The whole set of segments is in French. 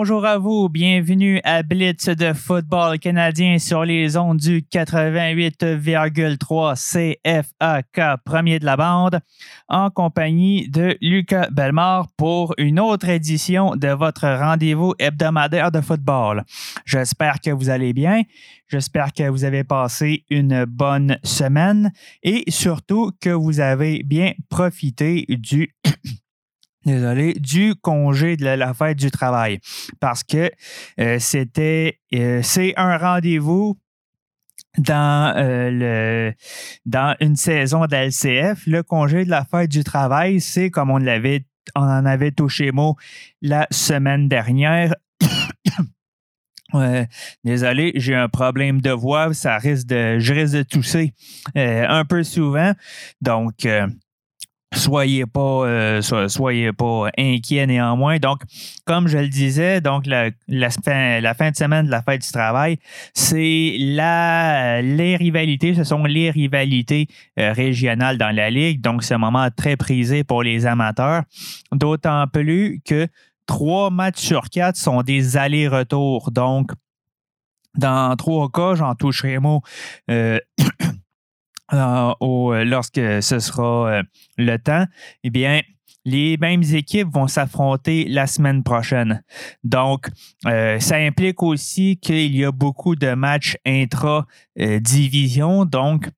Bonjour à vous, bienvenue à Blitz de football canadien sur les ondes du 88,3 CFAK, premier de la bande, en compagnie de Lucas Belmar pour une autre édition de votre rendez-vous hebdomadaire de football. J'espère que vous allez bien, j'espère que vous avez passé une bonne semaine et surtout que vous avez bien profité du désolé, du congé de la fête du travail. Parce que euh, c'était, euh, c'est un rendez-vous dans, euh, le, dans une saison de LCF. Le congé de la fête du travail, c'est comme on l'avait, on en avait touché mot la semaine dernière. désolé, j'ai un problème de voix, ça risque de, je risque de tousser un peu souvent. Donc, Soyez pas, euh, soyez pas inquiets néanmoins. Donc, comme je le disais, donc la, fin, de semaine de la fête du travail, c'est la, les rivalités, ce sont les rivalités euh, régionales dans la ligue. Donc, c'est un moment très prisé pour les amateurs. D'autant plus que trois matchs sur quatre sont des allers-retours. Donc, dans trois cas, j'en toucherai mot. Euh, Euh, euh, lorsque ce sera euh, le temps, eh bien, les mêmes équipes vont s'affronter la semaine prochaine. Donc, ça implique aussi qu'il y a beaucoup de matchs intra-division. donc,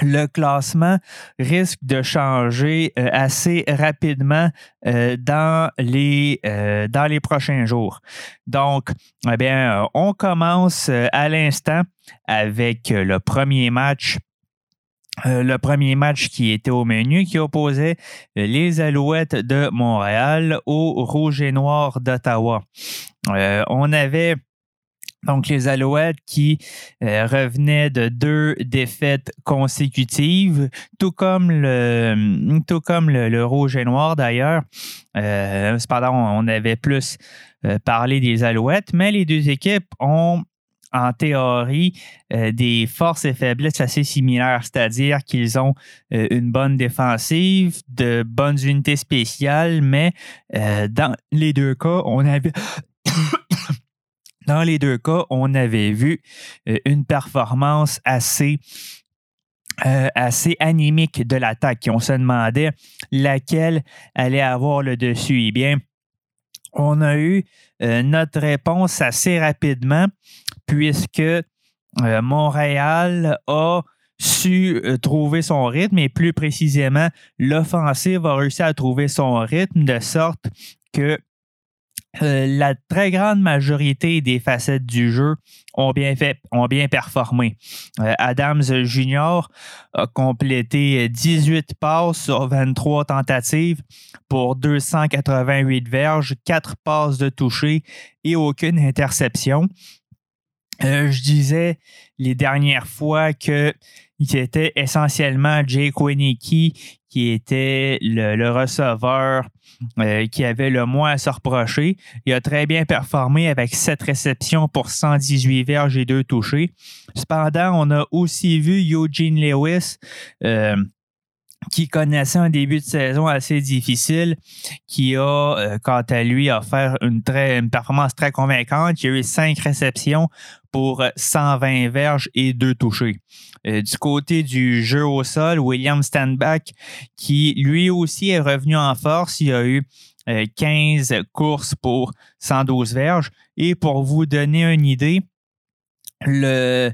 le classement risque de changer assez rapidement dans, les, dans les prochains jours. Donc, eh bien, on commence à l'instant avec le premier match euh, le premier match qui était au menu, qui opposait euh, les Alouettes de Montréal aux Rouges et Noirs d'Ottawa. Euh, on avait donc les Alouettes qui revenaient de deux défaites consécutives, tout comme le, tout comme le, Rouge et Noir d'ailleurs. cependant, on avait plus parlé des Alouettes, mais les deux équipes ont en théorie euh, des forces et faiblesses assez similaires, c'est-à-dire qu'ils ont euh, une bonne défensive, de bonnes unités spéciales, mais euh, dans les deux cas, on avait dans les deux cas, on avait vu une performance assez assez anémique de l'attaque. On se demandait laquelle allait avoir le dessus. Eh bien, on a eu notre réponse assez rapidement puisque euh, Montréal a su euh, trouver son rythme et plus précisément, l'offensive a réussi à trouver son rythme de sorte que euh, la très grande majorité des facettes du jeu ont bien fait, ont bien performé. Adams Jr. a complété 18 passes sur 23 tentatives pour 288 verges, 4 passes de toucher et aucune interception. Euh, je disais les dernières fois que était essentiellement Jake Winicky qui était le, receveur euh, qui avait le moins à se reprocher. Il a très bien performé avec sept réceptions pour 118 verges et deux touchés. Cependant, on a aussi vu Eugene Lewis euh, qui connaissait un début de saison assez difficile, qui a, euh, quant à lui, offert une, très, une performance très convaincante. Il a eu cinq réceptions pour 120 verges et deux touchés. Euh, du côté du jeu au sol, William Standback, qui lui aussi est revenu en force, il a eu 15 euh, courses pour 112 verges. Et pour vous donner une idée, le,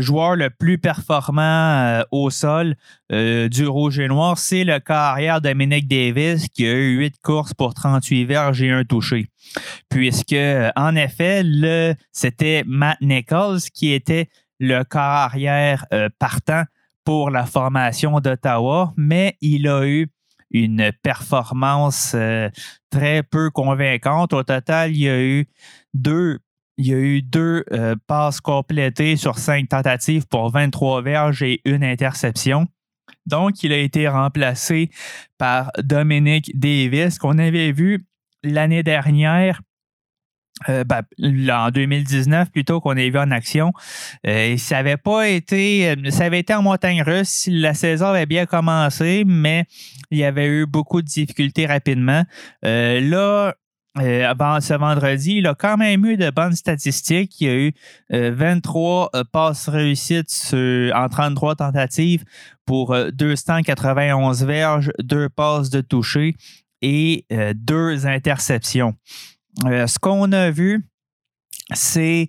joueur le plus performant euh, au sol euh, du Rouge et Noir, c'est le carrière Dominic Davis qui a eu 8 courses pour 38 verges et un touché. Puisque, euh, en effet, c'était Matt Nichols qui était le carrière partant pour la formation d'Ottawa, mais il a eu une performance très peu convaincante. Au total, il y a eu deux il y a eu deux euh, passes complétées sur cinq tentatives pour 23 verges et une interception. Donc, il a été remplacé par Dominic Davis, qu'on avait vu l'année dernière, euh, ben, en 2019 plutôt qu'on avait vu en action. Euh, ça avait pas été, ça avait été en montagne russe. La saison avait bien commencé, mais il y avait eu beaucoup de difficultés rapidement. là, avant ce vendredi, il a quand même eu de bonnes statistiques. Il a eu 23 passes réussites en 33 tentatives pour 291 verges, deux passes de toucher et deux interceptions. ce qu'on a vu, c'est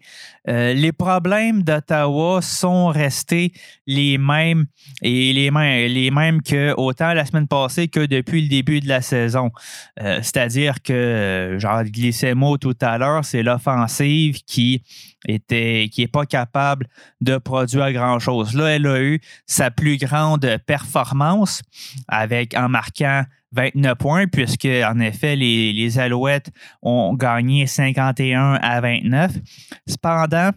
euh, les problèmes d'Ottawa sont restés les mêmes et les mêmes, les mêmes que autant la semaine passée que depuis le début de la saison. Euh, c'est-à-dire que, genre glissé mot tout à l'heure, c'est l'offensive qui était qui n'est pas capable de produire grand-chose. Là, elle a eu sa plus grande performance avec en marquant 29 points, puisque en effet, les, Alouettes ont gagné 51 à 29. Cependant,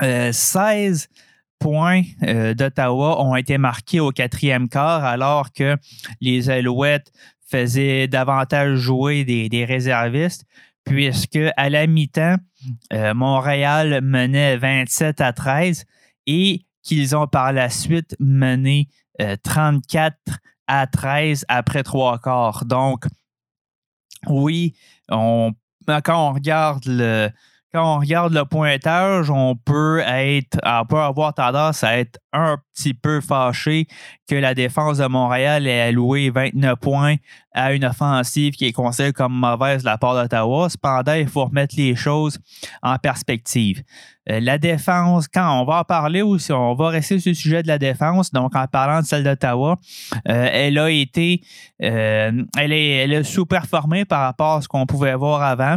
16 euh, points euh, d'Ottawa ont été marqués au quatrième quart, alors que les Alouettes faisaient davantage jouer des, réservistes, puisque à la mi-temps, euh, Montréal menait 27 à 13 et qu'ils ont par la suite mené 34 à 13 après trois quarts. Donc, oui, on, quand on regarde le, quand on regarde le pointage, on peut être, on peut avoir tendance à être un petit peu fâché que la défense de Montréal ait alloué 29 points à une offensive qui est considérée comme mauvaise de la part d'Ottawa. Cependant, il faut remettre les choses en perspective. Euh, la défense, quand on va en parler aussi, on va rester sur le sujet de la défense, donc en parlant de celle d'Ottawa, euh, elle a été, euh, elle, est, a sous-performé par rapport à ce qu'on pouvait voir avant.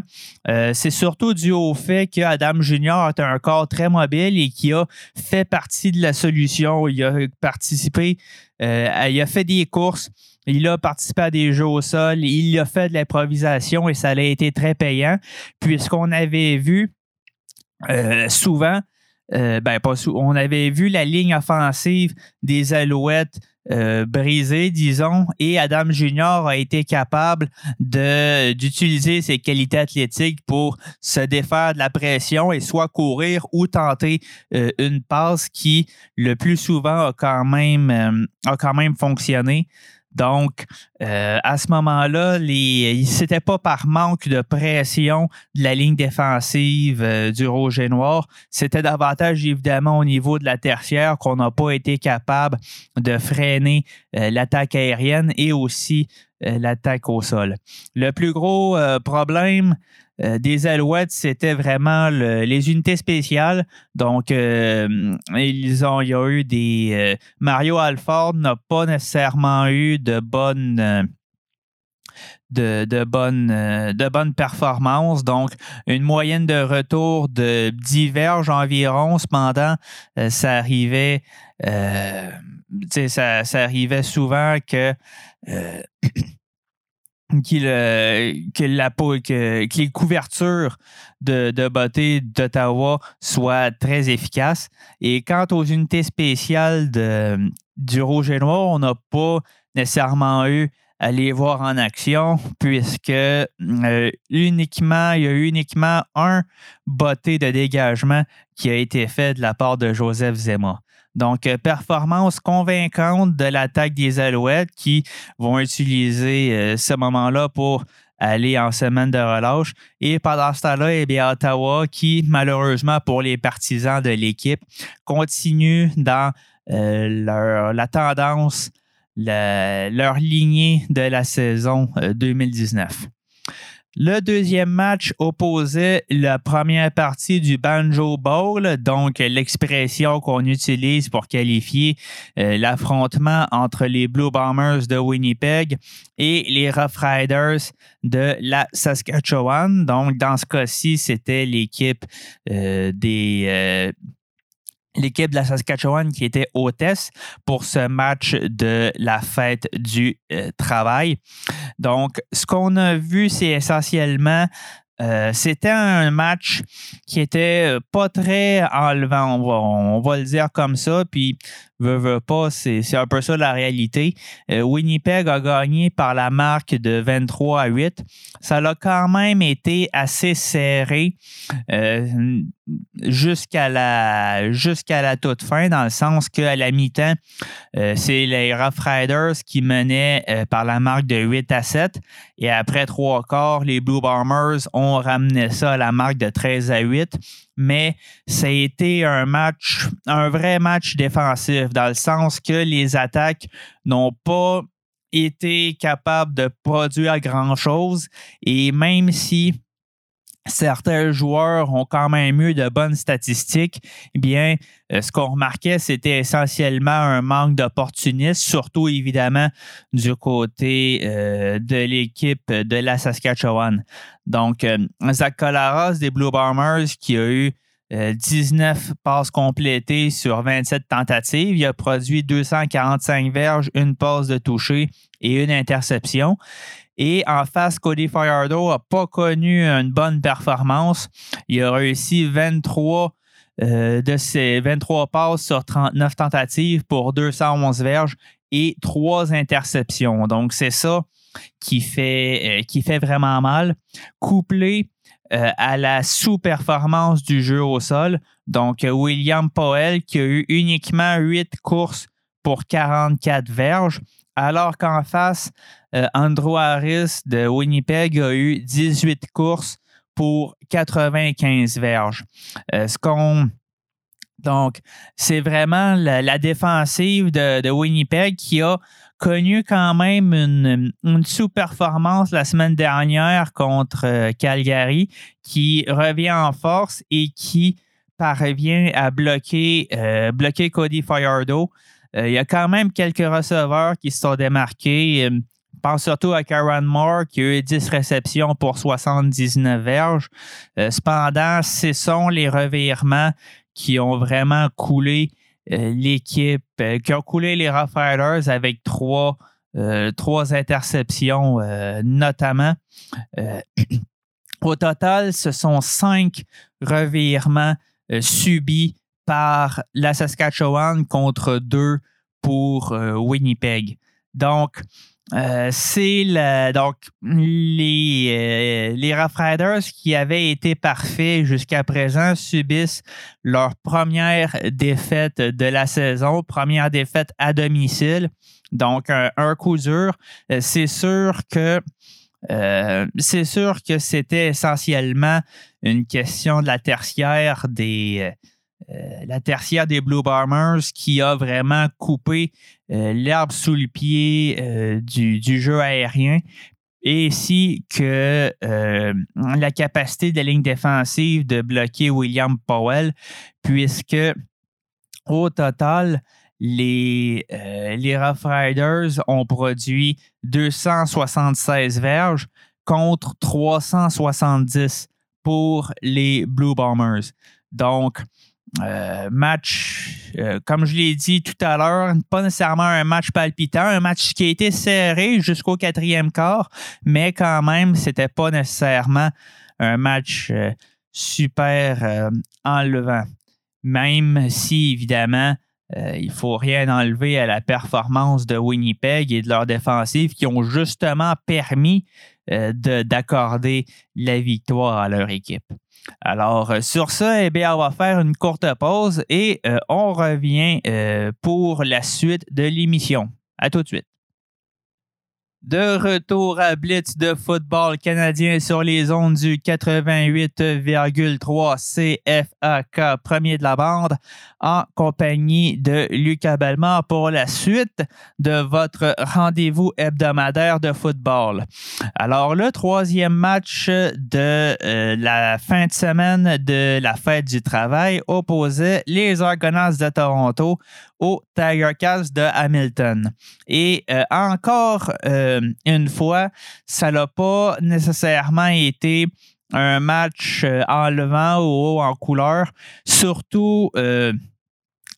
C'est surtout dû au fait qu'Adam Junior est un corps très mobile et qui a fait partie de la solution. Il a participé, il a fait des courses. Il a participé à des jeux au sol, il a fait de l'improvisation et ça a été très payant, puisqu'on avait vu euh, souvent, euh, ben pas on avait vu la ligne offensive des Alouettes euh, brisée, disons, et Adam Junior a été capable d'utiliser ses qualités athlétiques pour se défaire de la pression et soit courir ou tenter une passe qui, le plus souvent, a quand même, a quand même fonctionné. Donc, euh, à ce moment-là, c'était pas par manque de pression de la ligne défensive euh, du Rouge et Noir. C'était davantage, évidemment, au niveau de la tertiaire qu'on n'a pas été capable de freiner euh, l'attaque aérienne et aussi l'attaque au sol. Le plus gros problème euh, des Alouettes, c'était vraiment les unités spéciales. Donc, euh, ils ont, il y a eu des. Euh, Mario Alford n'a pas nécessairement eu de bonnes. De, bonnes, de performances. Donc, une moyenne de retour de diverge environ. Cependant, ça arrivait, ça, ça, arrivait souvent que que, la, les couvertures de, de beauté d'Ottawa soient très efficaces. Et quant aux unités spéciales du Rouge et Noir, on n'a pas nécessairement eu à les voir en action, puisque euh, uniquement, il y a eu uniquement un botté de dégagement qui a été fait de la part de Joseph Zema. Donc, euh, performance convaincante de l'attaque des Alouettes qui vont utiliser euh, ce moment-là pour aller en semaine de relâche. Et pendant ce temps-là, eh bien, Ottawa, qui malheureusement pour les partisans de l'équipe, continue dans euh, leur, la tendance, leur lignée de la saison 2019. Le deuxième match opposait la première partie du Banjo Bowl, donc l'expression qu'on utilise pour qualifier euh, l'affrontement entre les Blue Bombers de Winnipeg et les Rough Riders de la Saskatchewan. Donc, dans ce cas-ci, c'était l'équipe euh, des euh, l'équipe de la Saskatchewan qui était hôtesse pour ce match de la fête du euh, travail. Donc, ce qu'on a vu, c'est essentiellement euh, c'était un match qui était pas très enlevant, on va, le dire comme ça. Puis, Veux, pas, c'est un peu ça la réalité. Winnipeg a gagné par la marque de 23 à 8. Ça a quand même été assez serré jusqu'à la jusqu'à la toute fin, dans le sens qu'à la mi-temps, c'est les Rough Riders qui menaient par la marque de 8 à 7. Et après trois quarts, les Blue Bombers ont ramené ça à la marque de 13 à 8. Mais ça a été un match, un vrai match défensif, dans le sens que les attaques n'ont pas été capables de produire grand-chose. Et même si certains joueurs ont quand même eu de bonnes statistiques, eh bien, euh, ce qu'on remarquait, c'était essentiellement un manque d'opportunisme, surtout évidemment du côté euh, de l'équipe de la Saskatchewan. Donc, euh, Zach Colaras des Blue Bombers qui a eu 19 passes complétées sur 27 tentatives. Il a produit 245 verges, une passe de toucher et une interception. Et en face, Cody Fajardo n'a pas connu une bonne performance. Il a réussi 23 euh, de ses 23 passes sur 39 tentatives pour 211 verges et 3 interceptions. Donc, c'est ça qui fait, euh, qui fait vraiment mal. Couplé euh, à la sous-performance du jeu au sol. Donc, William Powell qui a eu uniquement 8 courses pour 44 verges alors qu'en face, euh, Andrew Harris de Winnipeg a eu 18 courses pour 95 verges. Euh, ce donc, c'est vraiment la, défensive de, Winnipeg qui a connu quand même une, sous-performance la semaine dernière contre euh, Calgary, qui revient en force et qui parvient à bloquer, bloquer Cody Fajardo. Euh, il y a quand même quelques receveurs qui se sont démarqués. Euh, je pense surtout à Karen Moore qui a eu 10 réceptions pour 79 verges. Euh, cependant, ce sont les revirements qui ont vraiment coulé l'équipe, qui ont coulé les Rough avec trois, trois interceptions notamment. au total, ce sont cinq revirements subis par la Saskatchewan contre deux pour euh, Winnipeg. Donc, euh, c'est donc les, euh, qui avaient été parfaits jusqu'à présent subissent leur première défaite de la saison, première défaite à domicile. Donc, un, coup dur. C'est sûr que c'est sûr que c'était essentiellement une question de la tertiaire des, euh, la tertiaire des Blue Bombers qui a vraiment coupé euh, l'herbe sous le pied euh, du, jeu aérien et ainsi que la capacité de la ligne défensive de bloquer William Powell, puisque au total, les, les Rough Riders ont produit 276 verges contre 370 pour les Blue Bombers. Donc, euh, match, euh, comme je l'ai dit tout à l'heure, pas nécessairement un match palpitant, un match qui a été serré jusqu'au quatrième quart, mais quand même, c'était pas nécessairement un match euh, super enlevant. Même si, évidemment, il faut rien enlever à la performance de Winnipeg et de leur défensive qui ont justement permis d'accorder la victoire à leur équipe. Alors, euh, sur ça, eh bien, on va faire une courte pause et euh, on revient euh, pour la suite de l'émission. À tout de suite. De retour à Blitz de football canadien sur les ondes du 88,3 CFAK, premier de la bande, en compagnie de Lucas Bellemare pour la suite de votre rendez-vous hebdomadaire de football. Alors, le troisième match de euh, la fin de semaine de la fête du travail opposait les Argonauts de Toronto au Tiger Cats de Hamilton. Et euh, encore euh, une fois, ça n'a pas nécessairement été un match euh, en levant ou en couleur, surtout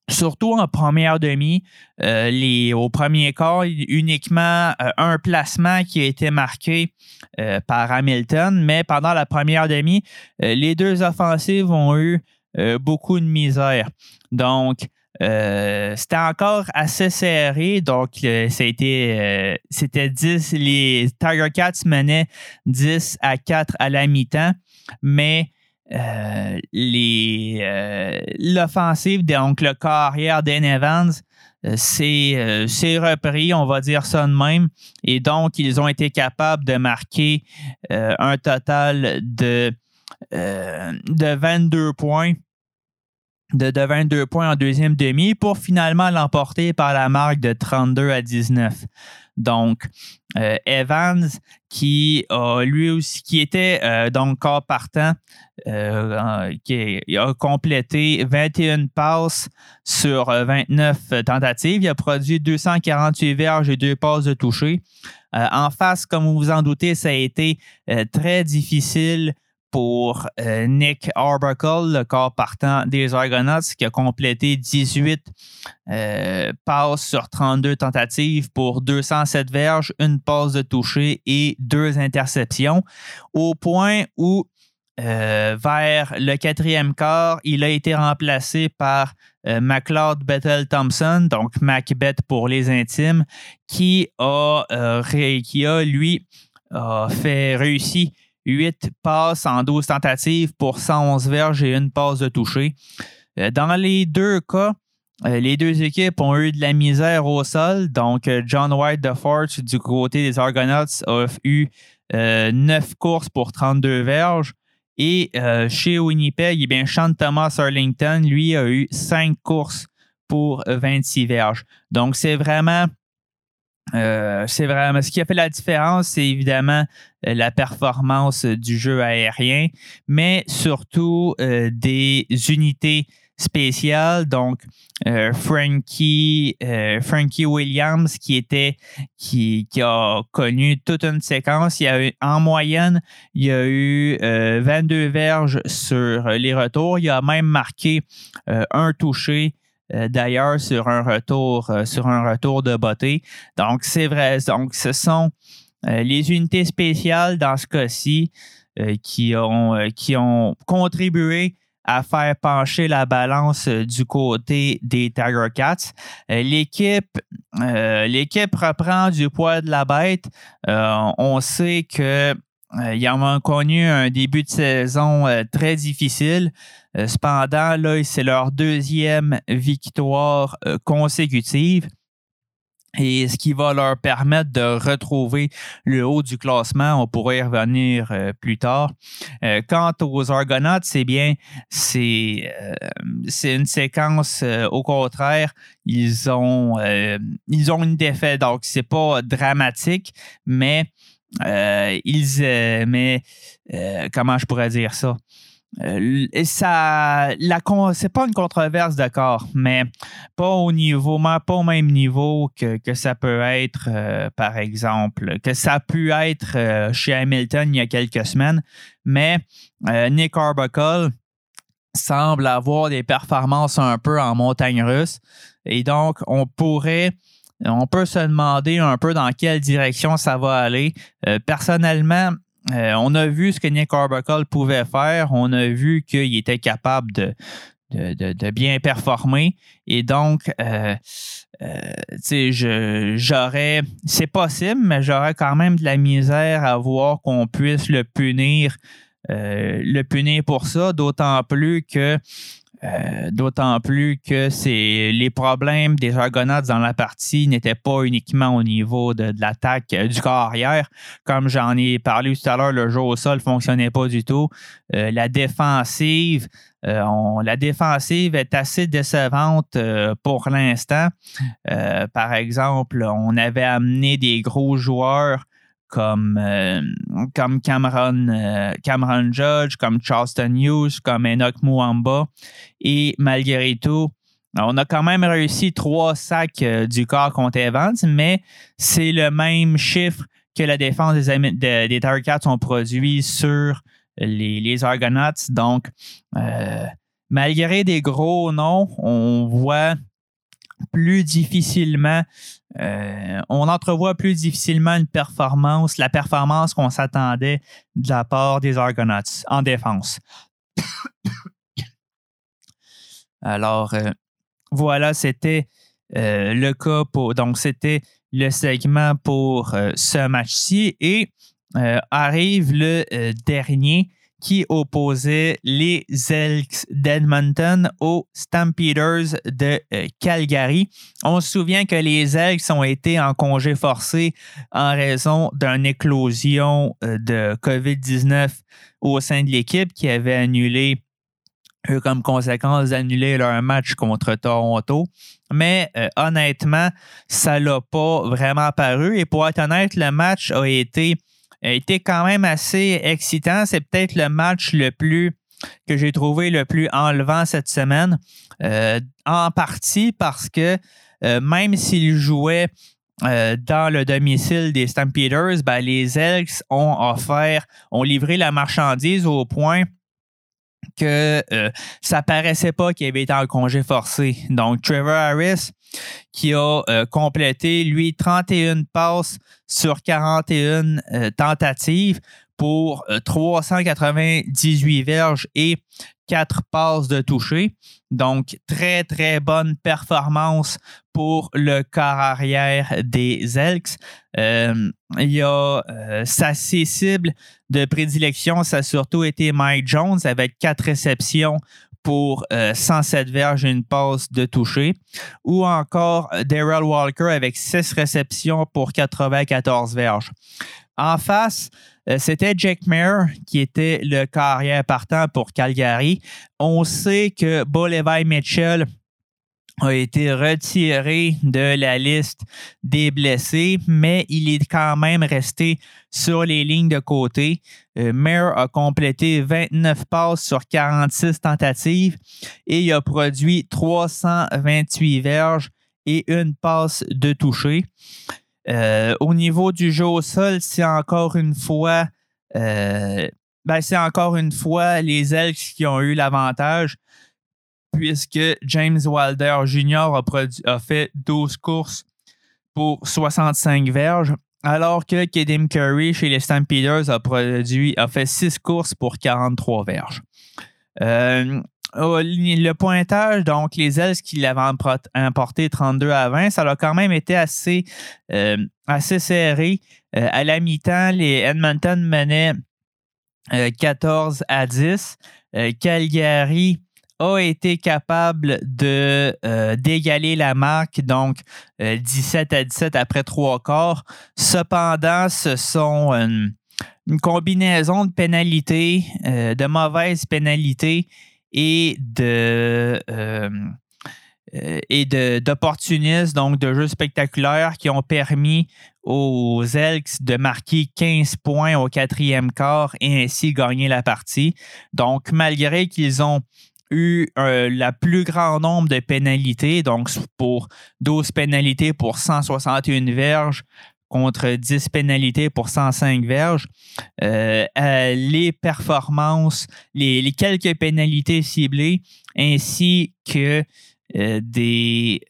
surtout en première demi, les, au premier quart, uniquement un placement qui a été marqué par Hamilton, mais pendant la première demi, les deux offensives ont eu beaucoup de misère. Donc, c'était encore assez serré, donc c'était 10. Les Tiger Cats menaient 10 à 4 à la mi-temps, mais l'offensive, donc le carrière d'En Evans, c'est repris, on va dire ça de même. Et donc, ils ont été capables de marquer un total de euh, de 22 points. De, 22 points en deuxième demi pour finalement l'emporter par la marque de 32 à 19. Donc, euh, Evans, qui était euh, donc corps partant, qui a complété 21 passes sur 29 tentatives. Il a produit 248 verges et deux passes de toucher. en face, comme vous vous en doutez, ça a été très difficile pour euh, Nick Arbuckle, le corps partant des Argonauts, qui a complété 18 euh, passes sur 32 tentatives pour 207 verges, une passe de toucher et deux interceptions, au point où euh, vers le quatrième quart, il a été remplacé par McLeod Bethel Thompson, donc Macbeth pour les intimes, qui a, qui a lui, fait réussir 8 passes en 12 tentatives pour 111 verges et une passe de toucher. Euh, dans les deux cas, euh, les deux équipes ont eu de la misère au sol. Donc, euh, John White de Fort du côté des Argonauts a eu 9 courses pour 32 verges. Et chez Winnipeg, eh bien, Sean Thomas Arlington, lui, a eu 5 courses pour 26 verges. Donc, c'est vraiment euh, c'est vraiment ce qui a fait la différence, c'est évidemment euh, la performance du jeu aérien, mais surtout euh, des unités spéciales. Donc, Frankie, Frankie Williams, qui était qui, qui, a connu toute une séquence. Il y a eu, en moyenne, il y a eu 22 verges sur les retours. Il a même marqué un touché euh, d'ailleurs sur un retour euh, sur un retour de beauté. Donc c'est vrai. Donc ce sont euh, les unités spéciales dans ce cas-ci qui ont qui ont contribué à faire pencher la balance du côté des Tiger Cats. l'équipe, l'équipe reprend du poids de la bête. on sait que ils ont connu un début de saison très difficile. Euh, cependant, là, c'est leur deuxième victoire euh, consécutive et ce qui va leur permettre de retrouver le haut du classement. On pourrait y revenir euh, plus tard. quant aux Argonauts, c'est bien, c'est une séquence au contraire. Ils ont, ils ont une défaite, donc c'est pas dramatique, mais ils, mais comment je pourrais dire ça? Euh, ça, c'est pas une controverse, d'accord, mais pas au niveau, pas au même niveau que, que ça peut être, euh, par exemple, que ça a pu être euh, chez Hamilton il y a quelques semaines. Mais Nick Arbuckle semble avoir des performances un peu en montagne russe. Et donc, on pourrait on peut se demander un peu dans quelle direction ça va aller. personnellement, euh, on a vu ce que Nick Arbuckle pouvait faire. On a vu qu'il était capable de, bien performer. Et donc, euh, euh, j'aurais, c'est possible, mais j'aurais quand même de la misère à voir qu'on puisse le punir, le punir pour ça, d'autant plus que euh, d'autant plus que les problèmes des Argonauts dans la partie n'étaient pas uniquement au niveau de, l'attaque euh, du corps arrière. Comme j'en ai parlé tout à l'heure, le jeu au sol ne fonctionnait pas du tout. Euh, la défensive est assez décevante pour l'instant. par exemple, on avait amené des gros joueurs comme, euh, comme Cameron, euh, Cameron Judge, comme Charleston Hughes, comme Enoch Muamba. Et malgré tout, on a quand même réussi trois sacs euh, du corps contre Evans, mais c'est le même chiffre que la défense des, des, des ont produit sur les, les Argonauts. Donc, malgré des gros noms, on voit plus difficilement, euh, on entrevoit plus difficilement une performance, la performance qu'on s'attendait de la part des Argonauts en défense. Alors, euh, voilà, c'était le cas pour. Donc, c'était le segment pour ce match-ci. Et arrive le dernier qui opposait les Elks d'Edmonton aux Stampeders de euh, Calgary. On se souvient que les Elks ont été en congé forcé en raison d'une éclosion euh, de COVID-19 au sein de l'équipe qui avait annulé comme conséquence d'annuler leur match contre Toronto. Mais euh, honnêtement, ça l'a pas vraiment paru. Et pour être honnête, le match a été a été quand même assez excitant. C'est peut-être le match le plus que j'ai trouvé le plus enlevant cette semaine, euh, en partie parce que euh, même s'ils jouaient euh, dans le domicile des Stampeders, ben, les Elks ont offert, ont livré la marchandise au point que ça paraissait pas qu'il avait été en congé forcé. Donc, Trevor Harris, qui a complété, lui, 31 passes sur 41 euh, tentatives pour 398 euh, verges et 4 passes de toucher. Donc, très, très bonne performance pour le corps arrière des Elks. Euh, il y a sa cible de prédilection, ça a surtout été Mike Jones avec 4 réceptions pour 107 verges et une passe de toucher. Ou encore Daryl Walker avec 6 réceptions pour 94 verges. En face, euh, c'était Jack Mayer qui était le carrière partant pour Calgary. On sait que Bolevai Mitchell a été retiré de la liste des blessés, mais il est quand même resté sur les lignes de côté. Euh, a complété 29 passes sur 46 tentatives et il a produit 328 verges et une passe de toucher. Euh, au niveau du jeu au sol, c'est encore une fois, euh, ben, c'est encore une fois les Elks qui ont eu l'avantage puisque James Wilder Jr. a, fait 12 courses pour 65 verges, alors que Kedim Curry chez les Stampeders a, produit, a fait 6 courses pour 43 verges. Euh, le pointage, donc les ailes qui l'avaient importé 32 à 20, ça a quand même été assez, euh, serré. Euh, à la mi-temps, les Edmonton menaient 14 à 10. Calgary a été capable de euh, d'égaler la marque, donc 17 euh, à 17 après trois quarts. Cependant, ce sont une, combinaison de pénalités, euh, de mauvaises pénalités et de et d'opportunistes, donc de jeux spectaculaires qui ont permis aux Elks de marquer 15 points au quatrième quart et ainsi gagner la partie. Donc, malgré qu'ils ont eu euh, le plus grand nombre de pénalités, donc pour 12 pénalités pour 161 verges contre 10 pénalités pour 105 verges. Euh, euh, les performances, les, quelques pénalités ciblées, ainsi que des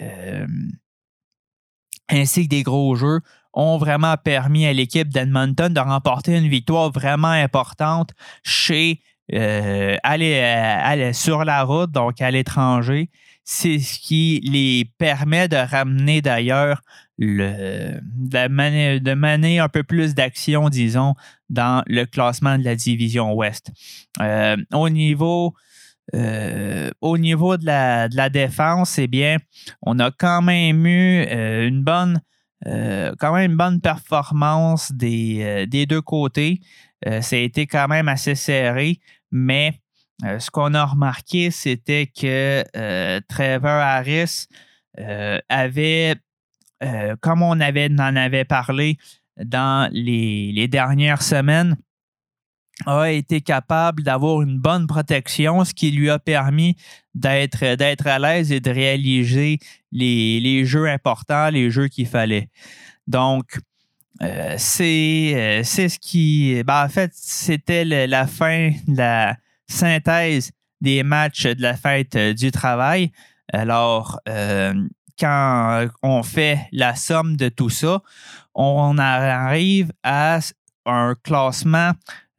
ainsi que des gros jeux ont vraiment permis à l'équipe d'Edmonton de remporter une victoire vraiment importante chez euh, aller, euh, aller, sur la route, donc à l'étranger. C'est ce qui les permet de ramener d'ailleurs le, de, de mener un peu plus d'action, disons, dans le classement de la division Ouest. Euh, au niveau au niveau de la, de la, défense, eh bien, on a quand même eu une bonne, quand même une bonne performance des, des deux côtés. ça a été quand même assez serré. Mais euh, ce qu'on a remarqué, c'était que euh, Trevor Harris euh, avait, comme on avait, en avait parlé dans les, dernières semaines, a été capable d'avoir une bonne protection, ce qui lui a permis d'être, à l'aise et de réaliser les, jeux importants, les jeux qu'il fallait. Donc, euh, c'est, euh, ce qui. Ben, en fait, c'était la fin de la synthèse des matchs de la fête euh, du travail. Alors, quand on fait la somme de tout ça, on arrive à un classement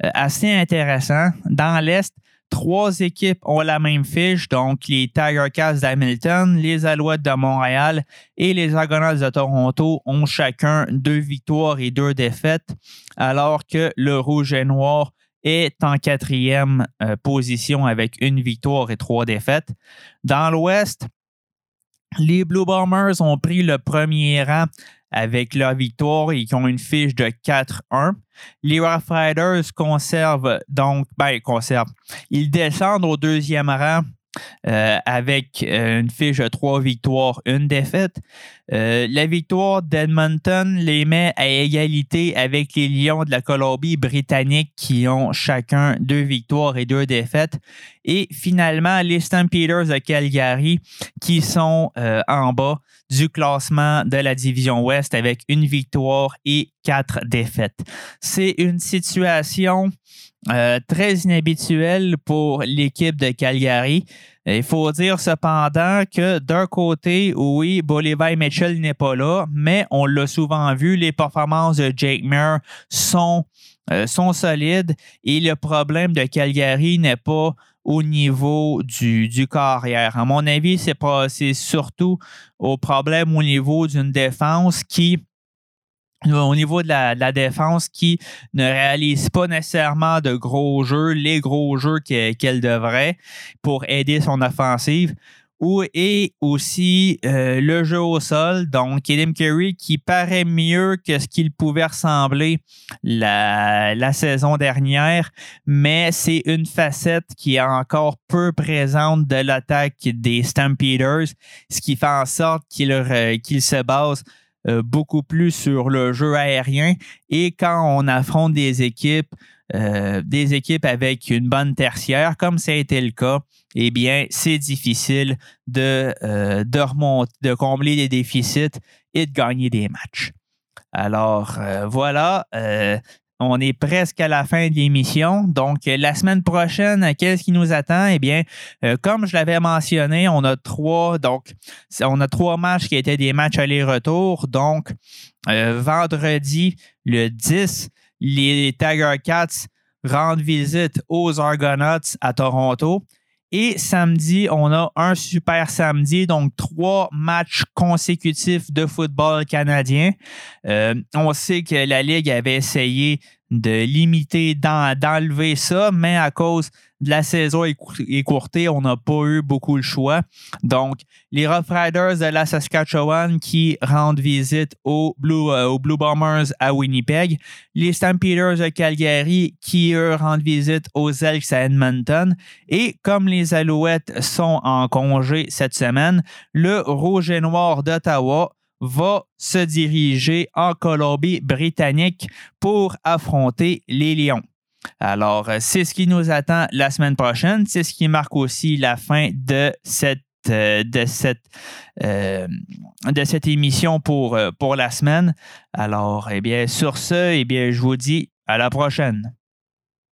assez intéressant. Dans l'Est, Trois équipes ont la même fiche, donc les Tiger Cats d'Hamilton, les Alouettes de Montréal et les Argonauts de Toronto ont chacun deux victoires et deux défaites, alors que le Rouge et Noir est en quatrième euh, position avec une victoire et trois défaites. Dans l'Ouest, les Blue Bombers ont pris le premier rang avec leur victoire et qui ont une fiche de 4-1. Les Rough Riders conservent donc, ben, conservent. Ils descendent au deuxième rang euh, avec euh, une fiche de trois victoires, une défaite. Euh, la victoire d'Edmonton les met à égalité avec les Lions de la Colombie-Britannique qui ont chacun deux victoires et deux défaites. Et finalement, les Stampeders de Calgary qui sont en bas du classement de la division Ouest avec une victoire et quatre défaites. C'est une situation euh, très inhabituelle pour l'équipe de Calgary. Il faut dire cependant que d'un côté, oui, Bolivar Mitchell n'est pas là, mais on l'a souvent vu, les performances de Jake Muir sont, euh, sont solides et le problème de Calgary n'est pas au niveau du, du carrière. À mon avis, c'est surtout au problème au niveau d'une défense qui au niveau de la, défense qui ne réalise pas nécessairement de gros jeux, les gros jeux qu'elle devrait pour aider son offensive. Ou, et aussi euh, le jeu au sol, donc Adam Curry qui paraît mieux que ce qu'il pouvait ressembler la, saison dernière, mais c'est une facette qui est encore peu présente de l'attaque des Stampeders, ce qui fait en sorte qu'il se base euh, beaucoup plus sur le jeu aérien. Et quand on affronte des équipes, euh, des équipes avec une bonne tertiaire, comme ça a été le cas, eh bien, c'est difficile de, euh, de, remonter, de combler les déficits et de gagner des matchs. Alors, voilà, on est presque à la fin de l'émission. Donc, la semaine prochaine, qu'est-ce qui nous attend? Eh bien, euh, comme je l'avais mentionné, on a trois, donc, on a trois matchs qui étaient des matchs aller-retour. Donc, euh, vendredi, le 10, les Tiger Cats rendent visite aux Argonauts à Toronto. Et samedi, on a un super samedi, donc trois matchs consécutifs de football canadien. Euh, on sait que la Ligue avait essayé de limiter, d'enlever ça, mais à cause la saison écourtée, on n'a pas eu beaucoup le choix. Donc, les Rough Riders de la Saskatchewan qui rendent visite aux Blue, euh, Blue Bombers à Winnipeg, les Stampeders de Calgary qui, eux, rendent visite aux Elks à Edmonton, et comme les Alouettes sont en congé cette semaine, le Rouge et Noir d'Ottawa va se diriger en Colombie-Britannique pour affronter les Lions. Alors, euh, c'est ce qui nous attend la semaine prochaine. C'est ce qui marque aussi la fin de cette, euh, de cette, euh, de cette émission pour, pour la semaine. Alors, eh bien, sur ce, eh bien, je vous dis à la prochaine.